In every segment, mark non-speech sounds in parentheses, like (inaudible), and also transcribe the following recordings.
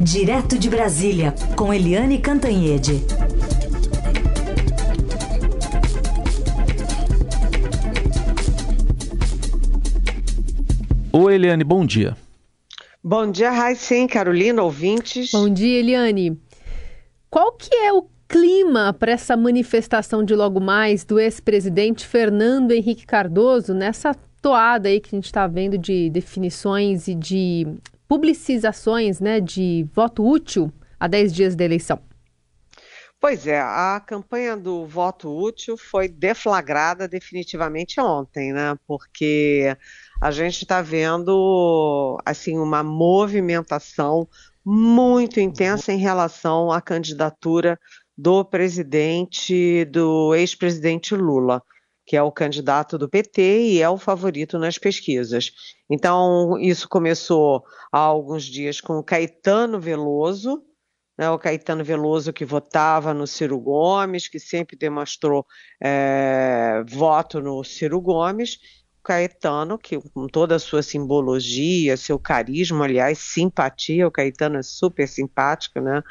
Direto de Brasília, com Eliane Cantanhede. Oi, Eliane, bom dia. Bom dia, Raicem, Carolina, ouvintes. Bom dia, Eliane. Qual que é o clima para essa manifestação de logo mais do ex-presidente Fernando Henrique Cardoso nessa toada aí que a gente está vendo de definições e de publicizações né, de voto útil a 10 dias da eleição. Pois é, a campanha do voto útil foi deflagrada definitivamente ontem, né? Porque a gente está vendo assim uma movimentação muito intensa em relação à candidatura do presidente, do ex-presidente Lula que é o candidato do PT e é o favorito nas pesquisas. Então, isso começou há alguns dias com o Caetano Veloso, né, o Caetano Veloso que votava no Ciro Gomes, que sempre demonstrou é, voto no Ciro Gomes. Caetano, que com toda a sua simbologia, seu carisma, aliás, simpatia, o Caetano é super simpático, né?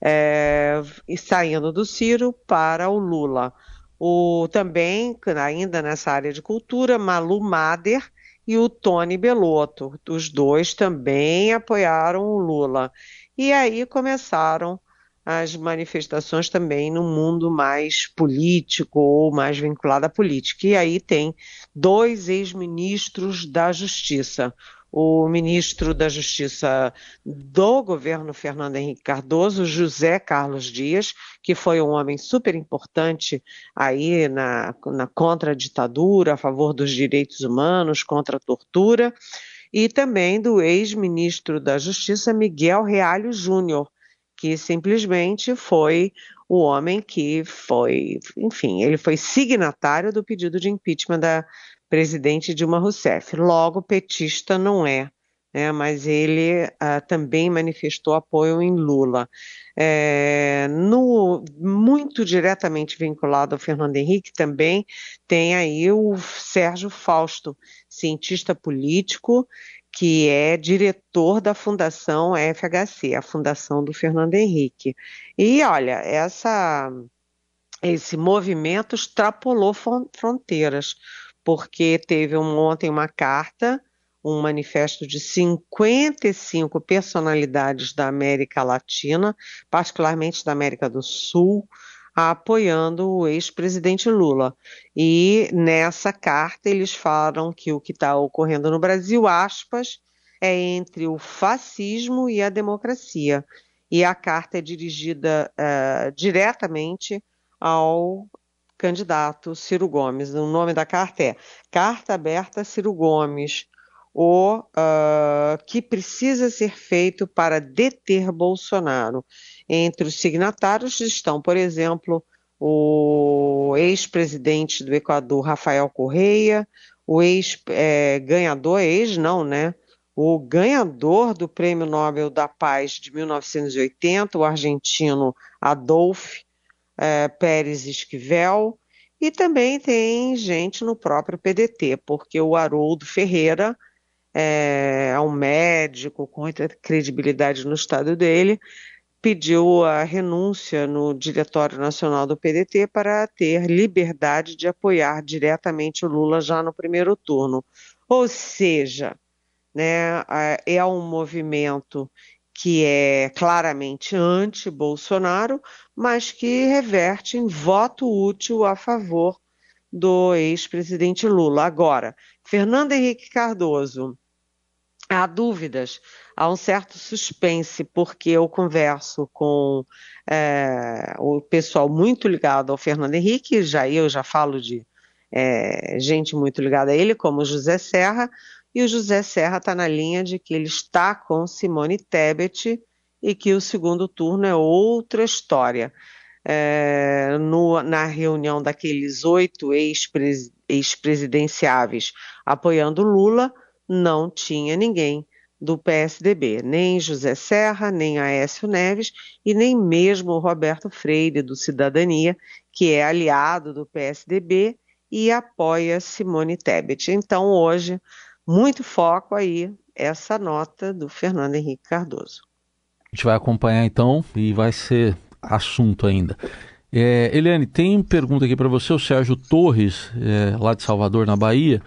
É, e saindo do Ciro para o Lula o também, ainda nessa área de cultura, Malu Mader e o Tony Belotto. Os dois também apoiaram o Lula. E aí começaram as manifestações também no mundo mais político ou mais vinculado à política. E aí tem dois ex-ministros da Justiça, o ministro da Justiça do governo Fernando Henrique Cardoso, José Carlos Dias, que foi um homem super importante aí na, na contra a ditadura, a favor dos direitos humanos, contra a tortura, e também do ex-ministro da Justiça Miguel Realho Júnior, que simplesmente foi o homem que foi, enfim, ele foi signatário do pedido de impeachment da presidente Dilma Rousseff. Logo, petista não é, né, mas ele uh, também manifestou apoio em Lula. É, no, muito diretamente vinculado ao Fernando Henrique também tem aí o Sérgio Fausto, cientista político, que é diretor da Fundação FHC, a Fundação do Fernando Henrique. E olha, essa, esse movimento extrapolou fronteiras porque teve um, ontem uma carta, um manifesto de 55 personalidades da América Latina, particularmente da América do Sul, apoiando o ex-presidente Lula. E nessa carta eles falam que o que está ocorrendo no Brasil, aspas, é entre o fascismo e a democracia. E a carta é dirigida uh, diretamente ao candidato Ciro Gomes. O nome da carta é Carta Aberta Ciro Gomes, o uh, que precisa ser feito para deter Bolsonaro. Entre os signatários estão, por exemplo, o ex-presidente do Equador, Rafael Correia, o ex-ganhador, é, ex não, né? O ganhador do Prêmio Nobel da Paz de 1980, o argentino Adolfo é, Pérez Esquivel, e também tem gente no próprio PDT, porque o Haroldo Ferreira é, é um médico com muita credibilidade no estado dele, pediu a renúncia no Diretório Nacional do PDT para ter liberdade de apoiar diretamente o Lula já no primeiro turno. Ou seja, né, é um movimento que é claramente anti-Bolsonaro, mas que reverte em voto útil a favor do ex-presidente Lula. Agora, Fernando Henrique Cardoso, há dúvidas, há um certo suspense, porque eu converso com é, o pessoal muito ligado ao Fernando Henrique, já eu já falo de é, gente muito ligada a ele, como José Serra, e o José Serra está na linha de que ele está com Simone Tebet e que o segundo turno é outra história. É, no, na reunião daqueles oito ex-presidenciáveis apoiando Lula, não tinha ninguém do PSDB, nem José Serra, nem Aécio Neves e nem mesmo o Roberto Freire, do Cidadania, que é aliado do PSDB e apoia Simone Tebet. Então, hoje, muito foco aí essa nota do Fernando Henrique Cardoso. A gente vai acompanhar então e vai ser assunto ainda. É, Eliane, tem pergunta aqui para você, o Sérgio Torres, é, lá de Salvador, na Bahia.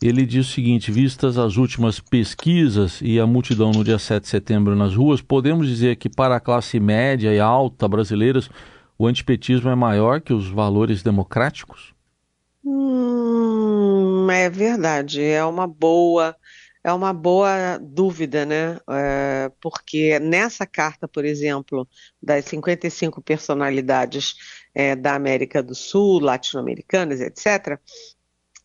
Ele diz o seguinte: vistas as últimas pesquisas e a multidão no dia 7 de setembro nas ruas, podemos dizer que para a classe média e alta brasileiras o antipetismo é maior que os valores democráticos? Hum, é verdade, é uma boa, é uma boa dúvida, né? É, porque nessa carta, por exemplo, das 55 personalidades é, da América do Sul, latino-americanas, etc.,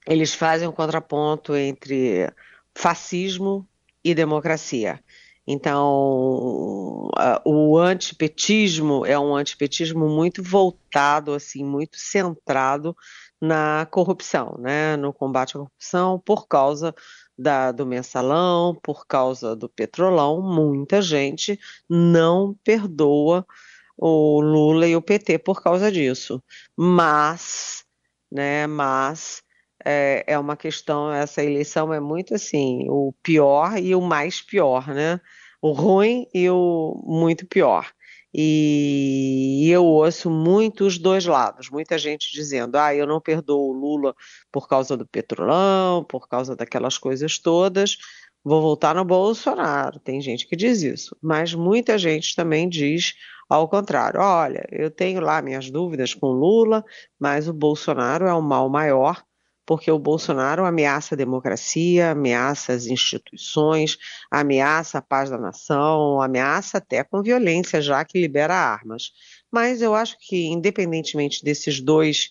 eles fazem um contraponto entre fascismo e democracia. Então, o antipetismo é um antipetismo muito voltado, assim, muito centrado na corrupção, né? no combate à corrupção, por causa da, do mensalão, por causa do petrolão. Muita gente não perdoa o Lula e o PT por causa disso. Mas, né, mas é, é uma questão, essa eleição é muito assim, o pior e o mais pior, né? O ruim e o muito pior. E eu ouço muito os dois lados, muita gente dizendo: ah, eu não perdoo o Lula por causa do petrolão, por causa daquelas coisas todas, vou voltar no Bolsonaro. Tem gente que diz isso, mas muita gente também diz ao contrário: olha, eu tenho lá minhas dúvidas com Lula, mas o Bolsonaro é o mal maior porque o Bolsonaro ameaça a democracia, ameaça as instituições, ameaça a paz da nação, ameaça até com violência, já que libera armas. Mas eu acho que, independentemente desses dois,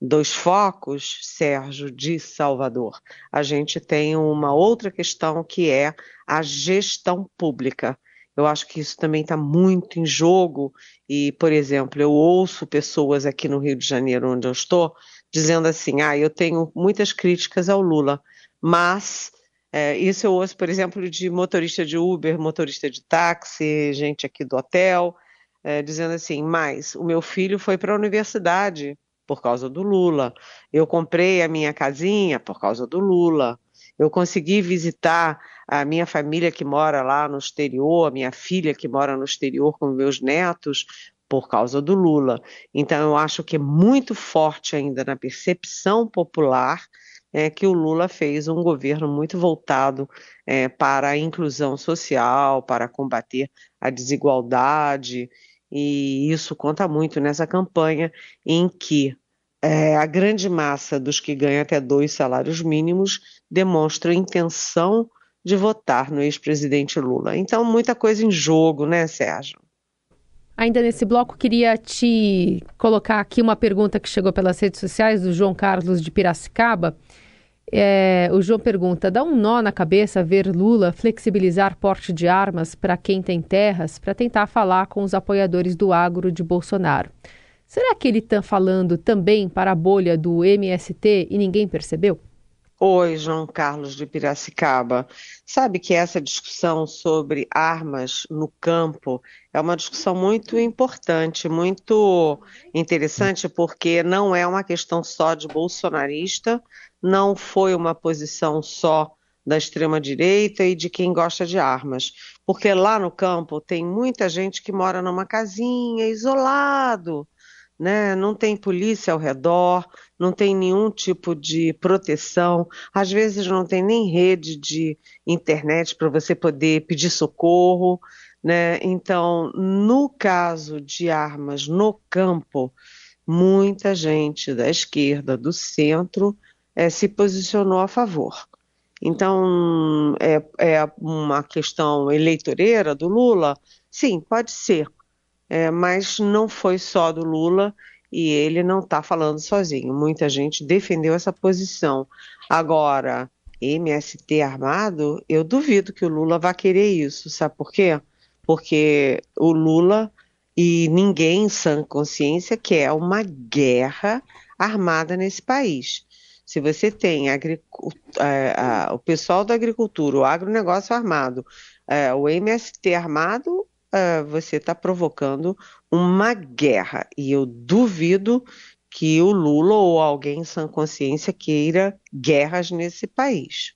dois focos, Sérgio, de Salvador, a gente tem uma outra questão que é a gestão pública. Eu acho que isso também está muito em jogo. E, por exemplo, eu ouço pessoas aqui no Rio de Janeiro, onde eu estou, dizendo assim: ah, eu tenho muitas críticas ao Lula, mas é, isso eu ouço, por exemplo, de motorista de Uber, motorista de táxi, gente aqui do hotel, é, dizendo assim: mas o meu filho foi para a universidade por causa do Lula, eu comprei a minha casinha por causa do Lula, eu consegui visitar a minha família que mora lá no exterior, a minha filha que mora no exterior com meus netos por causa do Lula. Então, eu acho que é muito forte ainda na percepção popular é, que o Lula fez um governo muito voltado é, para a inclusão social, para combater a desigualdade, e isso conta muito nessa campanha em que é, a grande massa dos que ganham até dois salários mínimos demonstra intenção de votar no ex-presidente Lula. Então, muita coisa em jogo, né, Sérgio? Ainda nesse bloco, queria te colocar aqui uma pergunta que chegou pelas redes sociais do João Carlos de Piracicaba. É, o João pergunta: dá um nó na cabeça ver Lula flexibilizar porte de armas para quem tem terras para tentar falar com os apoiadores do agro de Bolsonaro? Será que ele está falando também para a bolha do MST e ninguém percebeu? Oi, João Carlos de Piracicaba. Sabe que essa discussão sobre armas no campo é uma discussão muito importante, muito interessante, porque não é uma questão só de bolsonarista, não foi uma posição só da extrema-direita e de quem gosta de armas. Porque lá no campo tem muita gente que mora numa casinha, isolado, né? não tem polícia ao redor, não tem nenhum tipo de proteção, às vezes não tem nem rede de internet para você poder pedir socorro, né? Então, no caso de armas no campo, muita gente da esquerda, do centro, é, se posicionou a favor. Então, é, é, uma questão eleitoreira do Lula? Sim, pode ser, é, mas não foi só do Lula e ele não está falando sozinho. Muita gente defendeu essa posição. Agora, MST armado, eu duvido que o Lula vá querer isso. Sabe por quê? Porque o Lula e ninguém em sã consciência quer uma guerra armada nesse país. Se você tem é, o pessoal da agricultura, o agronegócio armado, é, o MST armado, é, você está provocando uma guerra. E eu duvido que o Lula ou alguém em sã consciência queira guerras nesse país.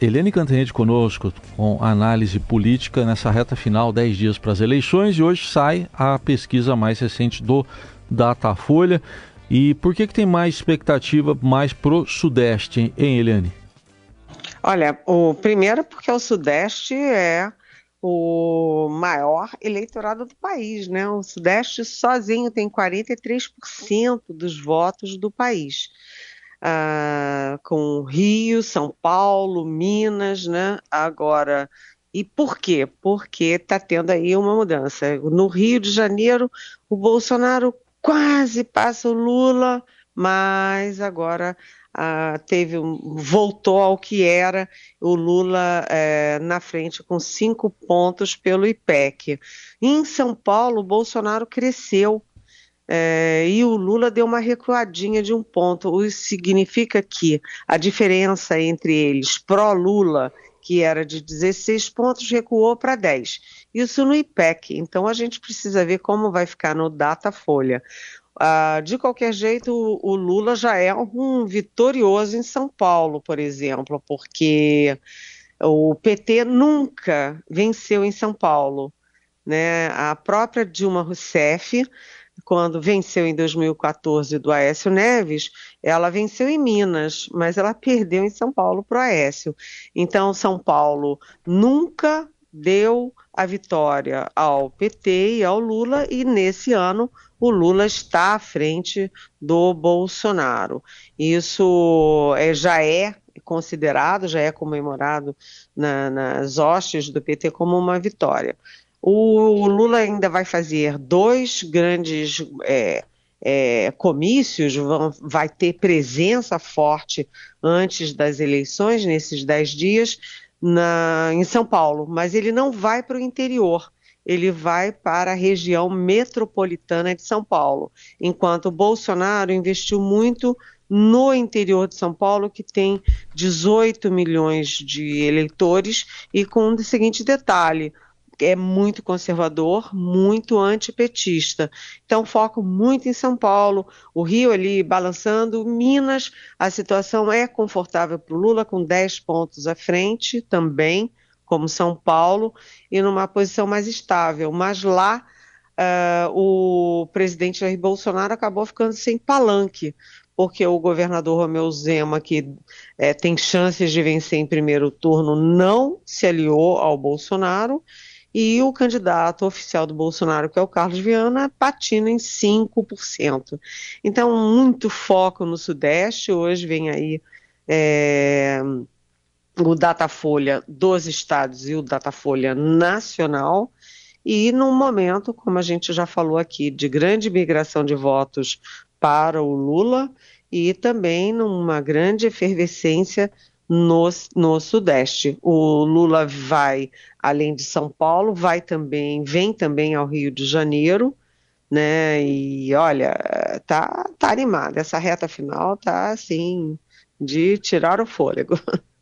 Helene Cantanhede conosco com análise política nessa reta final, 10 dias para as eleições, e hoje sai a pesquisa mais recente do Datafolha. E por que, que tem mais expectativa mais pro Sudeste, hein, Eliane? Olha, o primeiro porque o Sudeste é o maior eleitorado do país, né? O Sudeste sozinho tem 43% dos votos do país. Ah, com Rio, São Paulo, Minas, né? Agora, e por quê? Porque está tendo aí uma mudança. No Rio de Janeiro, o Bolsonaro quase passa o Lula, mas agora ah, teve voltou ao que era o Lula eh, na frente com cinco pontos pelo IPEC. Em São Paulo, o Bolsonaro cresceu eh, e o Lula deu uma recuadinha de um ponto. Isso significa que a diferença entre eles pró-Lula que era de 16 pontos, recuou para 10. Isso no IPEC. Então a gente precisa ver como vai ficar no Datafolha. Ah, de qualquer jeito, o, o, Lula já é um vitorioso em São Paulo, por exemplo, porque o PT nunca venceu em São Paulo. Né? A própria Dilma Rousseff quando venceu em 2014 do Aécio Neves, ela venceu em Minas, mas ela perdeu em São Paulo para o Aécio. Então, São Paulo nunca deu a vitória ao PT e ao Lula, e nesse ano o Lula está à frente do Bolsonaro. Isso é, já é considerado, já é comemorado na, nas hostes do PT como uma vitória. O Lula ainda vai fazer dois grandes é, é, comícios, vão, vai ter presença forte antes das eleições, nesses dez dias, na, em São Paulo, mas ele não vai para o interior. Ele vai para a região metropolitana de São Paulo, enquanto Bolsonaro investiu muito no interior de São Paulo, que tem 18 milhões de eleitores, e com o seguinte detalhe: é muito conservador, muito antipetista. Então, foco muito em São Paulo, o Rio ali balançando, Minas, a situação é confortável para o Lula, com 10 pontos à frente também, como São Paulo, e numa posição mais estável. Mas lá, uh, o presidente Jair Bolsonaro acabou ficando sem palanque, porque o governador Romeu Zema, que é, tem chances de vencer em primeiro turno, não se aliou ao Bolsonaro e o candidato oficial do Bolsonaro, que é o Carlos Viana, patina em 5%. Então, muito foco no Sudeste. Hoje vem aí é, o Datafolha dos estados e o Datafolha nacional. E num momento, como a gente já falou aqui, de grande migração de votos para o Lula e também numa grande efervescência no, no Sudeste. O Lula vai, além de São Paulo, vai também, vem também ao Rio de Janeiro, né? E olha, tá, tá animada. Essa reta final tá assim de tirar o fôlego. (laughs)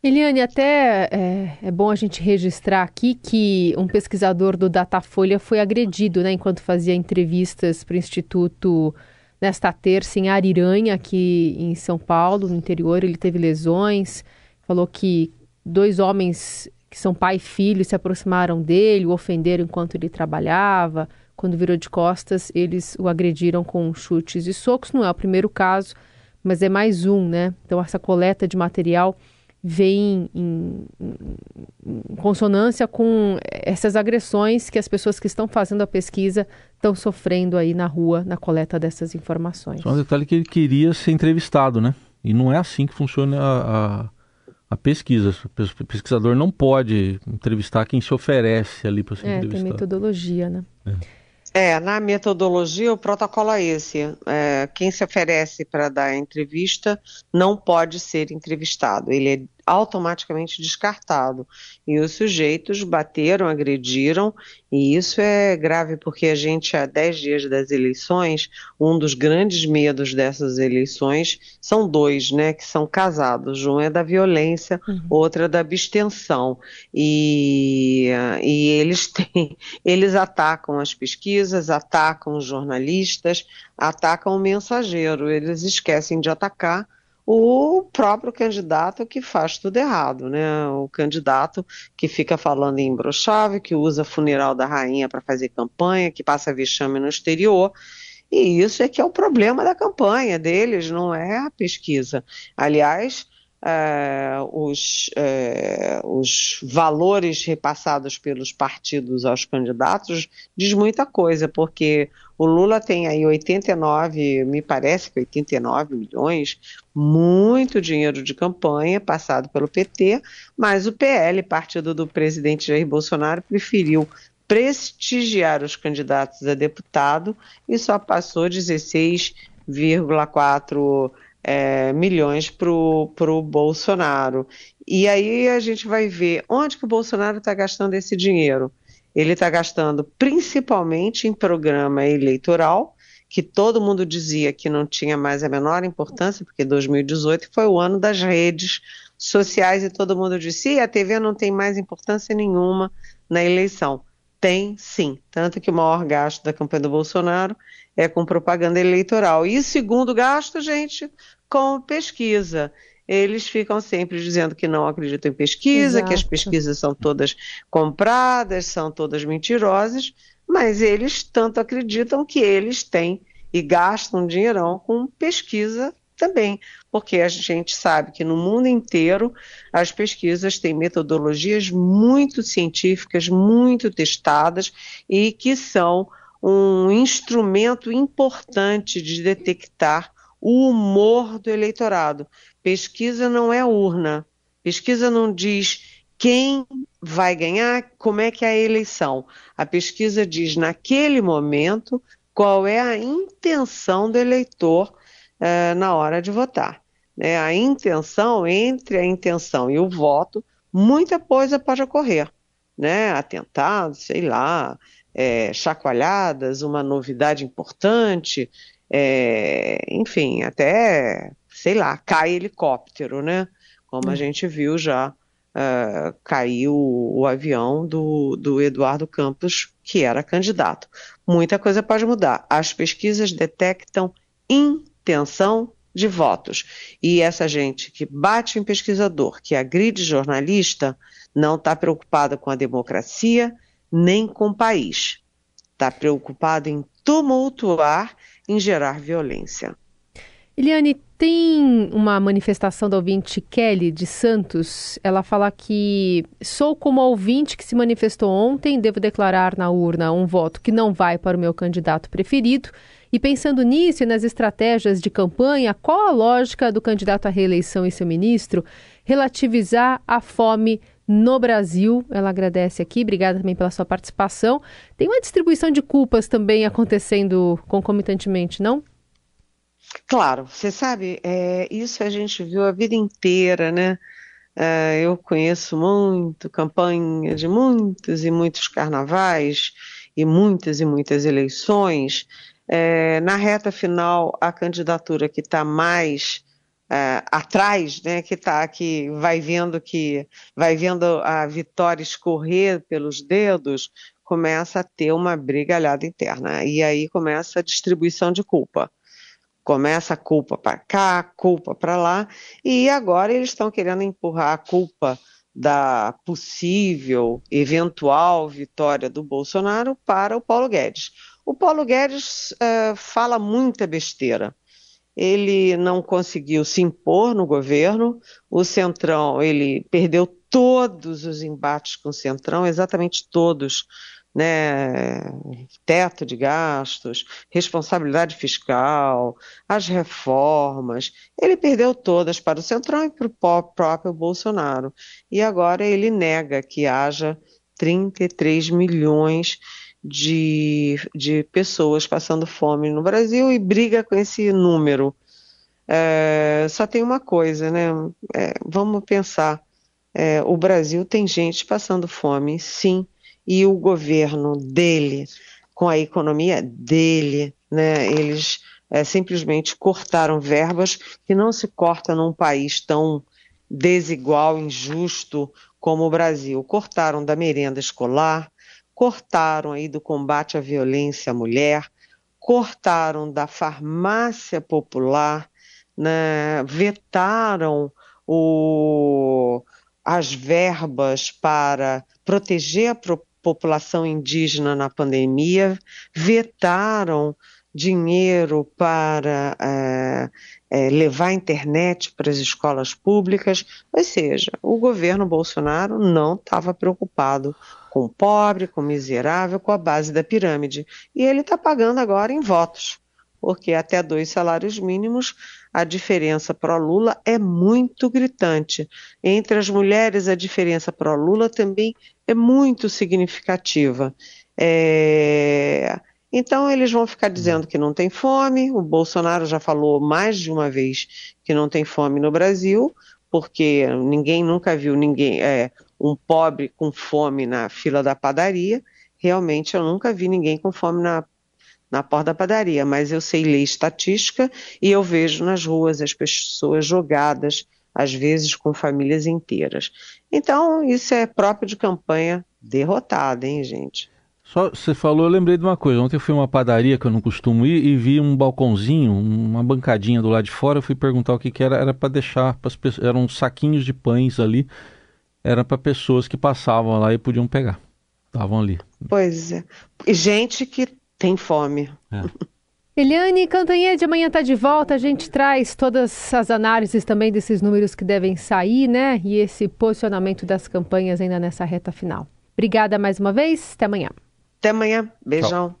Eliane, até é, é, bom a gente registrar aqui que um pesquisador do Datafolha foi agredido né, enquanto fazia entrevistas para o Instituto nesta terça em Ariranha, aqui em São Paulo, no interior. Ele teve lesões, falou que dois homens que são pai e filho se aproximaram dele, o ofenderam enquanto ele trabalhava. Quando virou de costas, eles o agrediram com chutes e socos. Não é o primeiro caso, mas é mais um, né? Então, essa coleta de material vem em, em, consonância com essas agressões que as pessoas que estão fazendo a pesquisa estão sofrendo aí na rua na coleta dessas informações. Só um detalhe que ele queria ser entrevistado, né? E não é assim que funciona a, a, a pesquisa. O pesquisador não pode entrevistar quem se oferece ali para ser é, entrevistado. Tem metodologia, né? É. É, na metodologia o protocolo é esse. É, quem se oferece para dar entrevista não pode ser entrevistado. Ele é automaticamente descartado. E os sujeitos bateram, agrediram, e isso é grave porque a gente, há 10 dias das eleições, um dos grandes medos dessas eleições são dois, né, que são casados. Um é da violência, uhum. outro é da abstenção. E, e eles (laughs) têm, eles atacam as pesquisas, atacam os jornalistas, atacam o mensageiro. Eles esquecem de atacar o próprio candidato que faz tudo errado, né? O candidato que fica falando em brochave, que usa funeral da rainha para fazer campanha, que passa vexame no exterior. E isso é que é o problema da campanha deles, não é a pesquisa. Aliás, é, os, é, os valores repassados pelos partidos aos candidatos diz muita coisa, porque o Lula tem aí 89, me parece que 89 milhões, muito dinheiro de campanha passado pelo PT, mas o PL, partido do presidente Jair Bolsonaro, preferiu prestigiar os candidatos a deputado e só passou 16,4 é, milhões para o Bolsonaro. E aí a gente vai ver onde que o Bolsonaro está gastando esse dinheiro. Ele está gastando principalmente em programa eleitoral, que todo mundo dizia que não tinha mais a menor importância, porque 2018 foi o ano das redes sociais e todo mundo disse: a TV não tem mais importância nenhuma na eleição. Tem sim, tanto que o maior gasto da campanha do Bolsonaro é com propaganda eleitoral. E segundo gasto, gente, com pesquisa. Eles ficam sempre dizendo que não acreditam em pesquisa, Exato. que as pesquisas são todas compradas, são todas mentirosas, mas eles tanto acreditam que eles têm e gastam dinheirão com pesquisa também, porque a gente sabe que no mundo inteiro as pesquisas têm metodologias muito científicas, muito testadas e que são um instrumento importante de detectar o humor do eleitorado. Pesquisa não é urna. Pesquisa não diz quem vai ganhar, como é que é a eleição. A pesquisa diz naquele momento qual é a intenção do eleitor uh, na hora de votar. Né? A intenção, entre a intenção e o voto, muita coisa pode ocorrer. Né? Atentados, sei lá, é, chacoalhadas, uma novidade importante, é, enfim, até, sei lá, cai helicóptero, né? Como a hum. gente viu já, uh, caiu o, o avião do, do Eduardo Campos, que era candidato. Muita coisa pode mudar. As pesquisas detectam intenção de votos. E essa gente que bate em pesquisador, que agride jornalista, não está preocupada com a democracia nem com o país. Está preocupada em tumultuar em gerar violência. Eliane, tem uma manifestação da ouvinte Kelly de Santos. Ela fala que sou como a ouvinte que se manifestou ontem, devo declarar na urna um voto que não vai para o meu candidato preferido. E pensando nisso e nas estratégias de campanha, qual a lógica do candidato à reeleição e seu ministro relativizar a fome no Brasil. Ela agradece aqui, obrigada também pela sua participação. Tem uma distribuição de culpas também acontecendo concomitantemente, não? Claro, você sabe, é, isso a gente viu a vida inteira, né? É, eu conheço muito campanha de muitos e muitos carnavais e muitas e muitas eleições. É, na reta final, a candidatura que está mais uh, atrás, né, que tá, que vai vendo que vai vendo a vitória escorrer pelos dedos, começa a ter uma brigalhada interna e aí começa a distribuição de culpa. Começa a culpa para cá, culpa para lá, e agora eles estão querendo empurrar a culpa da possível, eventual vitória do Bolsonaro para o Paulo Guedes. O Paulo Guedes uh, fala muita besteira ele não conseguiu se impor no governo, o Centrão, ele perdeu todos os embates com o Centrão, exatamente todos, né, teto de gastos, responsabilidade fiscal, as reformas, ele perdeu todas para o Centrão e para o próprio Bolsonaro. E agora ele nega que haja 33 milhões de, de pessoas passando fome no Brasil e briga com esse número. É, só tem uma coisa, né? É, vamos pensar. É, o Brasil tem gente passando fome, sim, e o governo dele, com a economia dele, né? Eles é, simplesmente cortaram verbas que não se corta num país tão desigual, injusto como o Brasil. Cortaram da merenda escolar, cortaram aí do combate à violência à mulher, cortaram da farmácia popular, né, vetaram o, as verbas para proteger a pro, população indígena na pandemia, vetaram dinheiro para é, é, levar a internet para as escolas públicas, ou seja, o governo Bolsonaro não estava preocupado com o pobre, com o miserável, com a base da pirâmide. E ele está pagando agora em votos, porque até dois salários mínimos a diferença pró-Lula é muito gritante. Entre as mulheres, a diferença pró-Lula também é muito significativa. É... Então, eles vão ficar dizendo que não tem fome. O Bolsonaro já falou mais de uma vez que não tem fome no Brasil, porque ninguém nunca viu ninguém, é, um pobre com fome na fila da padaria. Realmente, eu nunca vi ninguém com fome na, na porta da padaria, mas eu sei ler estatística e eu vejo nas ruas as pessoas jogadas, às vezes com famílias inteiras. Então, isso é próprio de campanha derrotada, hein, gente? Só você falou, eu lembrei de uma coisa. Ontem eu fui a uma padaria que eu não costumo ir e vi um balcãozinho, uma bancadinha do lado de fora. Eu fui perguntar o que, que era. Era para deixar para as pessoas. Eram saquinhos de pães ali. Era para pessoas que passavam lá e podiam pegar. Estavam ali. Pois é. E gente que tem fome. É. (laughs) Eliane Cantanhede, amanhã está de volta. A gente traz todas as análises também desses números que devem sair, né? E esse posicionamento das campanhas ainda nessa reta final. Obrigada mais uma vez. Até amanhã. Até amanhã. Beijão. Tchau.